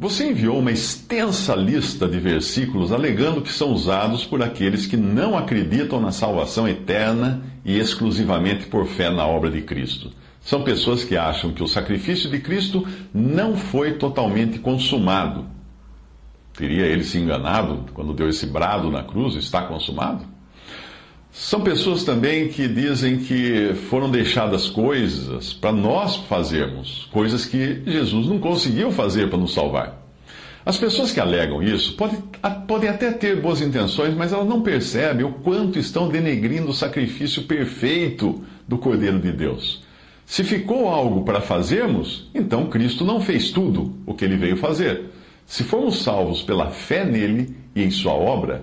Você enviou uma extensa lista de versículos alegando que são usados por aqueles que não acreditam na salvação eterna e exclusivamente por fé na obra de Cristo. São pessoas que acham que o sacrifício de Cristo não foi totalmente consumado. Teria ele se enganado quando deu esse brado na cruz: está consumado? São pessoas também que dizem que foram deixadas coisas para nós fazermos, coisas que Jesus não conseguiu fazer para nos salvar. As pessoas que alegam isso podem, até ter boas intenções, mas elas não percebem o quanto estão denegrindo o sacrifício perfeito do Cordeiro de Deus. Se ficou algo para fazermos, então Cristo não fez tudo o que ele veio fazer. Se formos salvos pela fé nele e em sua obra,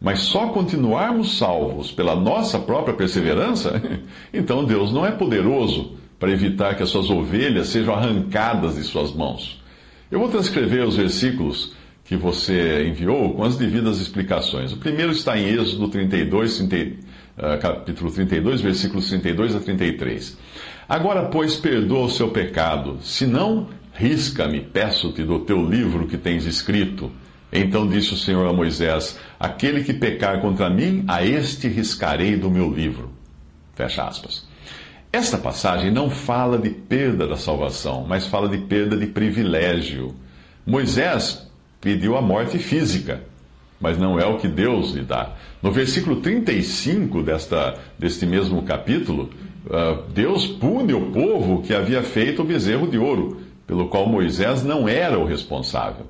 mas só continuarmos salvos pela nossa própria perseverança, então Deus não é poderoso para evitar que as suas ovelhas sejam arrancadas de suas mãos. Eu vou transcrever os versículos que você enviou com as devidas explicações. O primeiro está em Êxodo 32, 30, uh, capítulo 32, versículos 32 a 33. Agora, pois, perdoa o seu pecado, se não, risca-me, peço-te do teu livro que tens escrito. Então disse o Senhor a Moisés: Aquele que pecar contra mim, a este riscarei do meu livro. Fecha aspas. Esta passagem não fala de perda da salvação, mas fala de perda de privilégio. Moisés pediu a morte física, mas não é o que Deus lhe dá. No versículo 35 desta, deste mesmo capítulo, uh, Deus pune o povo que havia feito o bezerro de ouro, pelo qual Moisés não era o responsável.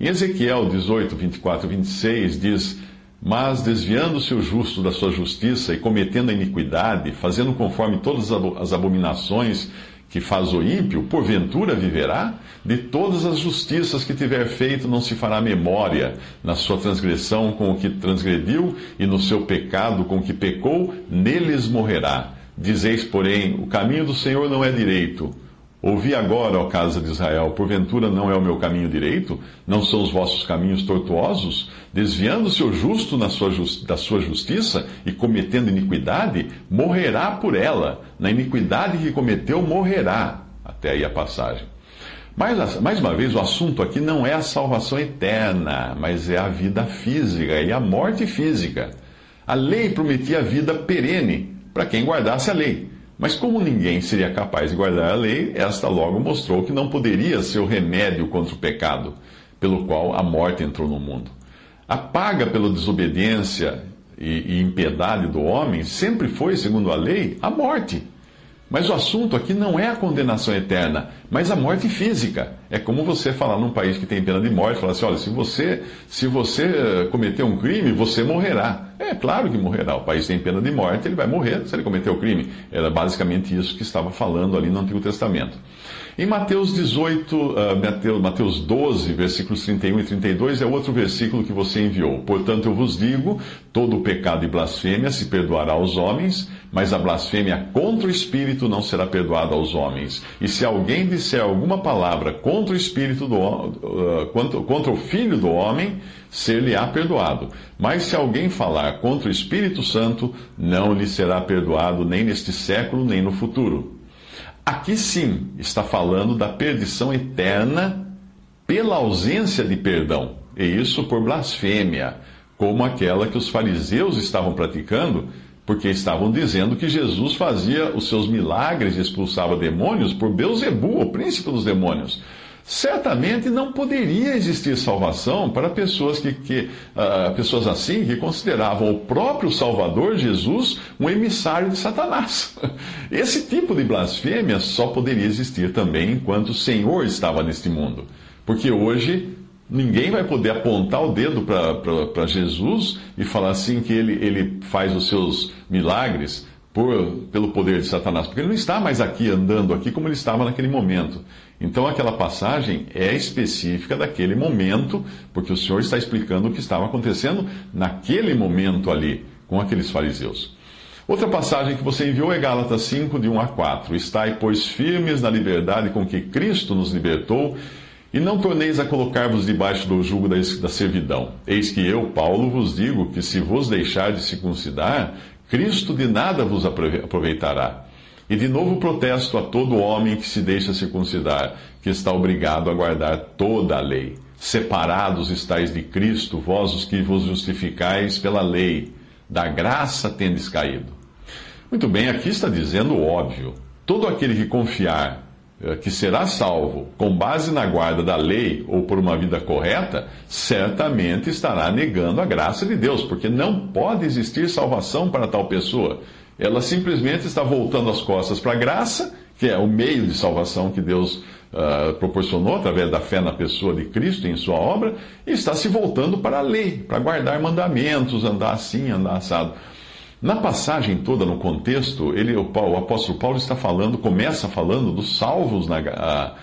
Em Ezequiel 18, 24 e 26 diz: Mas desviando-se o justo da sua justiça e cometendo a iniquidade, fazendo conforme todas as abominações que faz o ímpio, porventura viverá? De todas as justiças que tiver feito, não se fará memória, na sua transgressão com o que transgrediu e no seu pecado com o que pecou, neles morrerá. Dizeis, porém, o caminho do Senhor não é direito Ouvi agora, ó casa de Israel, porventura não é o meu caminho direito? Não são os vossos caminhos tortuosos? Desviando-se o justo sua da sua justiça e cometendo iniquidade, morrerá por ela. Na iniquidade que cometeu, morrerá. Até aí a passagem. Mas, mais uma vez, o assunto aqui não é a salvação eterna, mas é a vida física e a morte física. A lei prometia a vida perene para quem guardasse a lei. Mas como ninguém seria capaz de guardar a lei, esta logo mostrou que não poderia ser o remédio contra o pecado, pelo qual a morte entrou no mundo. A paga pela desobediência e, impiedade do homem sempre foi, segundo a lei, a morte. Mas o assunto aqui não é a condenação eterna, mas a morte física. É como você falar num país que tem pena de morte, falar assim, olha, se você, se você eh, cometer um crime, você morrerá. É claro que morrerá. O país tem pena de morte, ele vai morrer se ele cometer o crime. Era basicamente isso que estava falando ali no Antigo Testamento. Em Mateus 18, uh, Mateus, Mateus 12, versículos 31 e 32, é outro versículo que você enviou. Portanto, eu vos digo: todo pecado e blasfêmia se perdoará aos homens, mas a blasfêmia contra o Espírito não será perdoada aos homens. E se alguém disser alguma palavra contra o Espírito do uh, contra, contra o Filho do homem, ser-lhe-á perdoado. Mas se alguém falar contra o Espírito Santo, não lhe será perdoado nem neste século, nem no futuro. Aqui sim está falando da perdição eterna pela ausência de perdão, e isso por blasfêmia, como aquela que os fariseus estavam praticando, porque estavam dizendo que Jesus fazia os seus milagres e expulsava demônios por Beuzebu, o príncipe dos demônios certamente não poderia existir salvação para pessoas que, que uh, pessoas assim que consideravam o próprio Salvador Jesus um emissário de Satanás. Esse tipo de blasfêmia só poderia existir também enquanto o Senhor estava neste mundo, porque hoje Ninguém vai poder apontar o dedo para Jesus e falar assim que ele, ele faz os seus milagres por, pelo poder de Satanás, porque ele não está mais aqui andando aqui como ele estava naquele momento. Então aquela passagem é específica daquele momento, porque o Senhor está explicando o que estava acontecendo naquele momento ali com aqueles fariseus. Outra passagem que você enviou é Gálatas 5, de 1 a 4. Estai, pois, firmes na liberdade com que Cristo nos libertou, e não torneis a colocar-vos debaixo do jugo da, servidão. Eis que eu, Paulo, vos digo que se vos deixar de circuncidar, Cristo de nada vos aproveitará. E de novo protesto a todo homem que se deixa circuncidar, que está obrigado a guardar toda a lei. Separados estáis de Cristo, vós os que vos justificais pela lei, da graça tendes caído. Muito bem, aqui está dizendo o óbvio. Todo aquele que confiar eh, que será salvo com base na guarda da lei ou por uma vida correta, certamente estará negando a graça de Deus, porque não pode existir salvação para tal pessoa. Ela simplesmente está voltando as costas para a graça, que é o meio de salvação que Deus uh, proporcionou através da fé na pessoa de Cristo e em sua obra, e está se voltando para a lei, para guardar mandamentos, andar assim, andar assado. Na passagem toda, no contexto, ele, o, Paulo, o apóstolo Paulo está falando, começa falando dos salvos na, a,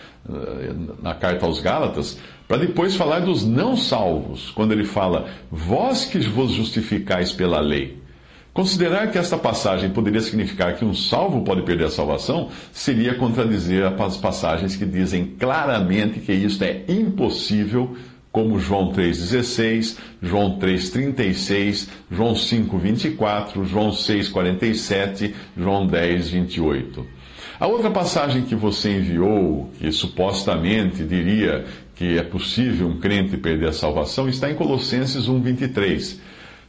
na carta aos Gálatas, para depois falar dos não salvos, quando ele fala, vós que vos justificais pela lei. Considerar que esta passagem poderia significar que um salvo pode perder a salvação seria contradizer as passagens que dizem claramente que isto é impossível como João 3,16, João 3,36, João 5,24, João 6,47, João 10,28. A outra passagem que você enviou, que supostamente diria que é possível um crente perder a salvação, está em Colossenses 1,23.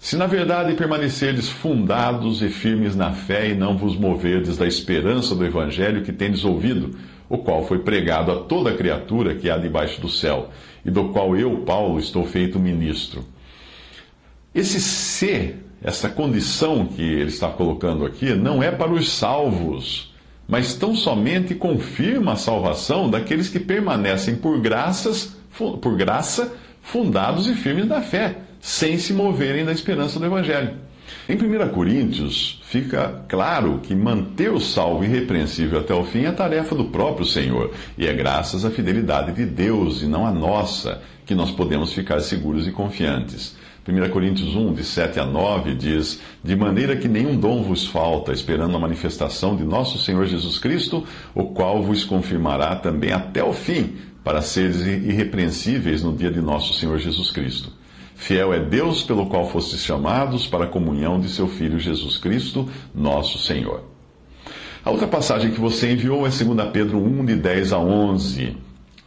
Se na verdade permanecerdes fundados e firmes na fé e não vos moverdes da esperança do evangelho que tendes ouvido, o qual foi pregado a toda criatura que há debaixo do céu, e do qual eu, Paulo, estou feito ministro. Esse ser, essa condição que ele está colocando aqui, não é para os salvos, mas tão somente confirma a salvação daqueles que permanecem por graças, por graça, fundados e firmes na fé, sem se moverem da esperança do evangelho. Em 1 Coríntios, fica claro que manter o salvo irrepreensível até o fim é tarefa do próprio Senhor, e é graças à fidelidade de Deus e não à nossa que nós podemos ficar seguros e confiantes. 1 Coríntios 1, de 7 a 9, diz: De maneira que nenhum dom vos falta, esperando a manifestação de nosso Senhor Jesus Cristo, o qual vos confirmará também até o fim, para seres irrepreensíveis no dia de nosso Senhor Jesus Cristo. Fiel é Deus pelo qual fostes chamados para a comunhão de seu Filho Jesus Cristo, nosso Senhor. A outra passagem que você enviou é 2 Pedro 1, de 10 a 11.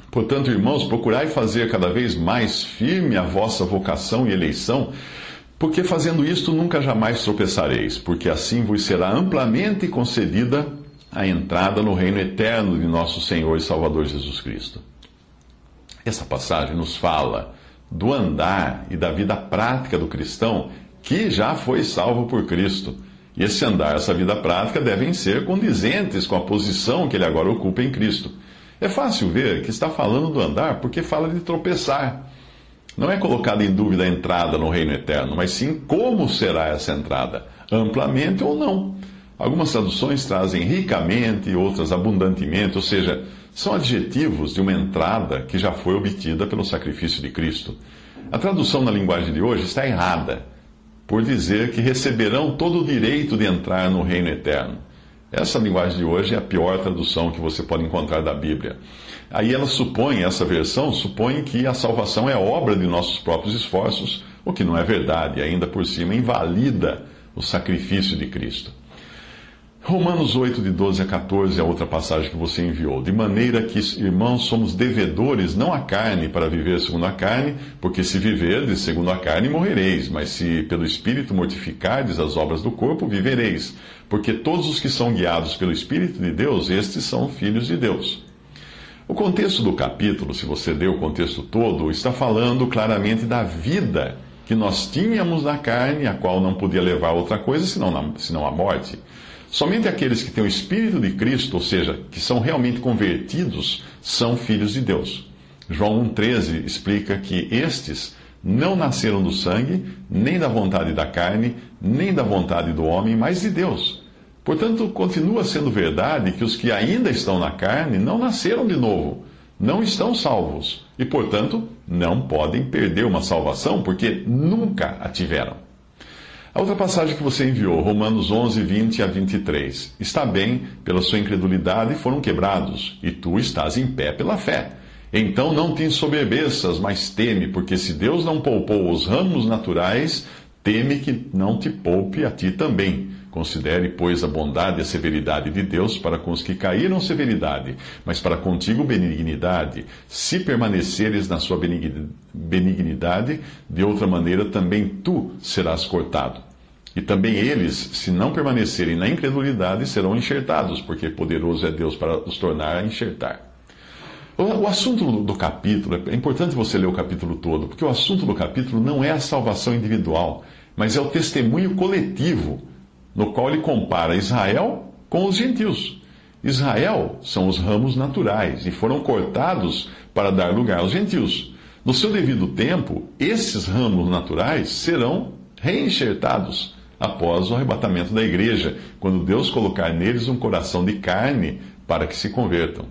Portanto, irmãos, procurai fazer cada vez mais firme a vossa vocação e eleição, porque fazendo isto nunca jamais tropeçareis, porque assim vos será amplamente concedida a entrada no reino eterno de nosso Senhor e Salvador Jesus Cristo. Essa passagem nos fala do andar e da vida prática do cristão que já foi salvo por Cristo. E esse andar, essa vida prática devem ser condizentes com a posição que ele agora ocupa em Cristo. É fácil ver que está falando do andar porque fala de tropeçar. Não é colocada em dúvida a entrada no reino eterno, mas sim como será essa entrada, amplamente ou não. Algumas traduções trazem ricamente, outras abundantemente, ou seja, são adjetivos de uma entrada que já foi obtida pelo sacrifício de Cristo. A tradução na linguagem de hoje está errada, por dizer que receberão todo o direito de entrar no reino eterno. Essa linguagem de hoje é a pior tradução que você pode encontrar da Bíblia. Aí ela supõe, essa versão supõe que a salvação é obra de nossos próprios esforços, o que não é verdade, e ainda por cima invalida o sacrifício de Cristo. Romanos 8, de 12 a 14, é a outra passagem que você enviou. De maneira que, irmãos, somos devedores não à carne para viver segundo a carne, porque se viverdes segundo a carne, morrereis, mas se pelo Espírito mortificardes as obras do corpo, vivereis. Porque todos os que são guiados pelo Espírito de Deus, estes são filhos de Deus. O contexto do capítulo, se você ler o contexto todo, está falando claramente da vida que nós tínhamos na carne, a qual não podia levar outra coisa senão, senão a morte. Somente aqueles que têm o Espírito de Cristo, ou seja, que são realmente convertidos, são filhos de Deus. João 1,13 explica que estes não nasceram do sangue, nem da vontade da carne, nem da vontade do homem, mas de Deus. Portanto, continua sendo verdade que os que ainda estão na carne não nasceram de novo, não estão salvos e, portanto, não podem perder uma salvação porque nunca a tiveram. A outra passagem que você enviou, Romanos 11, 20 a 23. Está bem, pela sua incredulidade foram quebrados, e tu estás em pé pela fé. Então não te ensoberbeças, mas teme, porque se Deus não poupou os ramos naturais, teme que não te poupe a ti também. Considere, pois, a bondade e a severidade de Deus para com os que caíram severidade, mas para contigo benignidade. Se permaneceres na sua benignidade, de outra maneira também tu serás cortado. E também eles, se não permanecerem na incredulidade, serão enxertados, porque poderoso é Deus para os tornar a enxertar. O, assunto do capítulo, é importante você ler o capítulo todo, porque o assunto do capítulo não é a salvação individual, mas é o testemunho coletivo no qual ele compara Israel com os gentios. Israel são os ramos naturais e foram cortados para dar lugar aos gentios. No seu devido tempo, esses ramos naturais serão reenxertados após o arrebatamento da igreja, quando Deus colocar neles um coração de carne para que se convertam.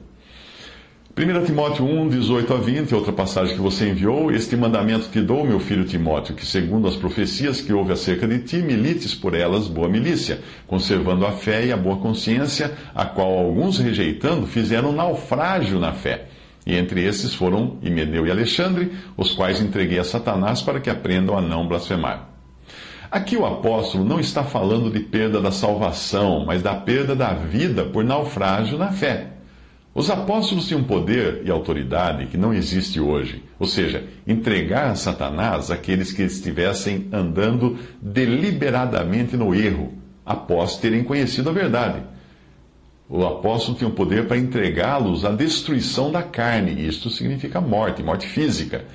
1 Timóteo 1, 18 a 20, outra passagem que você enviou. Este mandamento te dou, meu filho Timóteo, que segundo as profecias que houve acerca de ti, milites por elas boa milícia, conservando a fé e a boa consciência, a qual alguns rejeitando fizeram naufrágio na fé. E entre esses foram Himeneu e Alexandre, os quais entreguei a Satanás para que aprendam a não blasfemar. Aqui o apóstolo não está falando de perda da salvação, mas da perda da vida por naufrágio na fé. Os apóstolos tinham poder e autoridade que não existe hoje, ou seja, entregar a Satanás aqueles que estivessem andando deliberadamente no erro, após terem conhecido a verdade. O apóstolo tinha o poder para entregá-los à destruição da carne, e isto significa morte, morte física.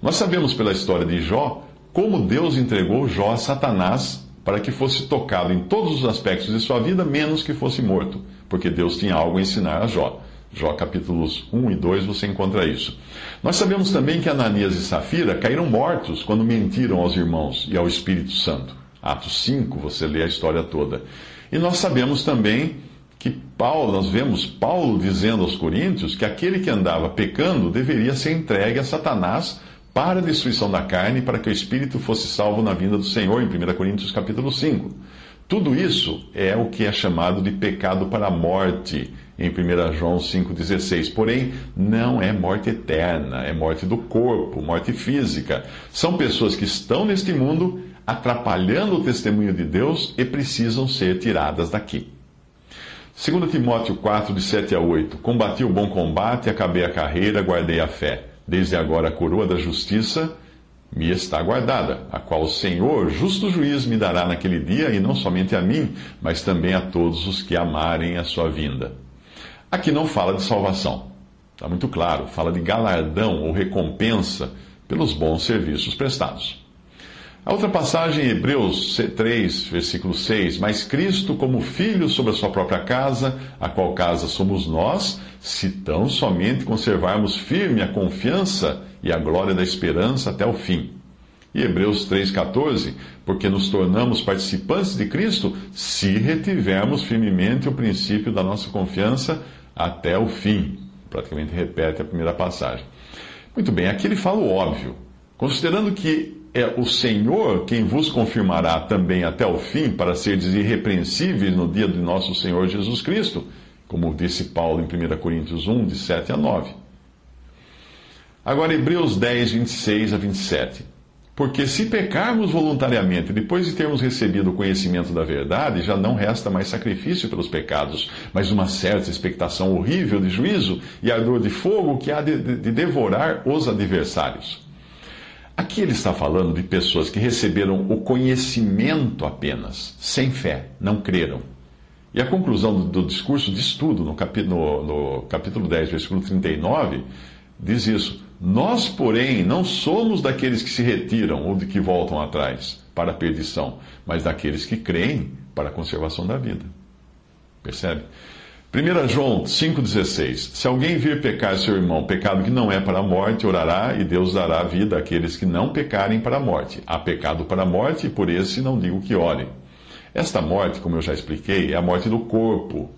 Nós sabemos pela história de Jó como Deus entregou Jó a Satanás para que fosse tocado em todos os aspectos de sua vida, menos que fosse morto, porque Deus tinha algo a ensinar a Jó. Jó capítulos 1 e 2 você encontra isso. Nós sabemos também que Ananias e Safira caíram mortos quando mentiram aos irmãos e ao Espírito Santo. Atos 5, você lê a história toda. E nós sabemos também que Paulo, nós vemos Paulo dizendo aos coríntios que aquele que andava pecando deveria ser entregue a Satanás para a destruição da carne, para que o espírito fosse salvo na vinda do Senhor, em 1 Coríntios capítulo 5. Tudo isso é o que é chamado de pecado para a morte em 1 João 5,16. Porém, não é morte eterna, é morte do corpo, morte física. São pessoas que estão neste mundo atrapalhando o testemunho de Deus e precisam ser tiradas daqui. 2 Timóteo 4, de 7 a 8. Combati o bom combate, acabei a carreira, guardei a fé. Desde agora a coroa da justiça me está guardada, a qual o Senhor, justo juiz, me dará naquele dia, e não somente a mim, mas também a todos os que amarem a sua vinda. Aqui não fala de salvação. Está muito claro, fala de galardão ou recompensa pelos bons serviços prestados. A outra passagem em Hebreus 3, versículo 6: Mas Cristo, como filho sobre a sua própria casa, a qual casa somos nós, se tão somente conservarmos firme a confiança e a glória da esperança até o fim. E Hebreus 3,14: Porque nos tornamos participantes de Cristo se retivermos firmemente o princípio da nossa confiança até o fim. Praticamente repete a primeira passagem. Muito bem, aqui ele fala o óbvio. Considerando que é o Senhor quem vos confirmará também até o fim, para seres irrepreensíveis no dia de nosso Senhor Jesus Cristo, como disse Paulo em 1 Coríntios 1, de 7 a 9. Agora, Hebreus 10, 26 a 27. Porque se pecarmos voluntariamente, depois de termos recebido o conhecimento da verdade, já não resta mais sacrifício pelos pecados, mas uma certa expectação horrível de juízo e ardor de fogo que há de, de devorar os adversários. Aqui ele está falando de pessoas que receberam o conhecimento apenas, sem fé, não creram. E a conclusão do, do discurso de estudo, no, no, no capítulo 10, versículo 39, diz isso. Nós, porém, não somos daqueles que se retiram ou de que voltam atrás para a perdição, mas daqueles que creem para a conservação da vida. Percebe? 1 João 5,16: Se alguém vir pecar seu irmão, pecado que não é para a morte, orará e Deus dará vida àqueles que não pecarem para a morte. Há pecado para a morte, e por esse não digo que ore. Esta morte, como eu já expliquei, é a morte do corpo.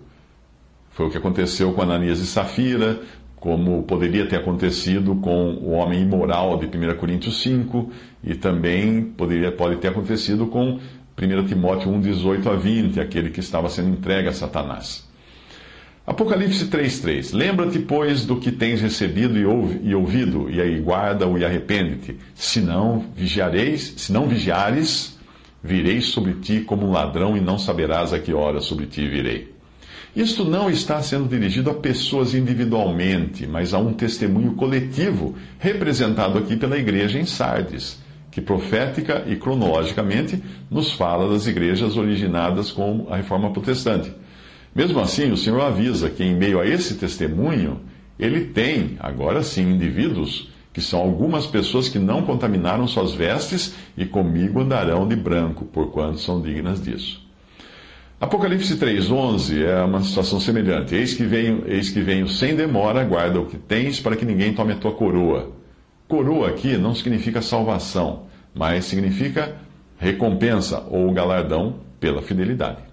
Foi o que aconteceu com Ananias e Safira, como poderia ter acontecido com o homem imoral de 1 Coríntios 5, e também poderia, pode ter acontecido com 1 Timóteo 1, 18 a 20, aquele que estava sendo entregue a Satanás. Apocalipse 3,3 Lembra-te, pois, do que tens recebido e ouvido, e aí guarda-o e arrepende-te. Se não vigiareis, se não vigiares, virei sobre ti como um ladrão e não saberás a que hora sobre ti virei. Isto não está sendo dirigido a pessoas individualmente, mas a um testemunho coletivo, representado aqui pela igreja em Sardes, que profética e cronologicamente nos fala das igrejas originadas com a reforma protestante. Mesmo assim, o Senhor avisa que, em meio a esse testemunho, ele tem, agora sim, indivíduos que são algumas pessoas que não contaminaram suas vestes e comigo andarão de branco, porquanto são dignas disso. Apocalipse 3,11 é uma situação semelhante. Eis que, venho, eis que venho sem demora, guarda o que tens, para que ninguém tome a tua coroa. Coroa aqui não significa salvação, mas significa recompensa ou galardão pela fidelidade.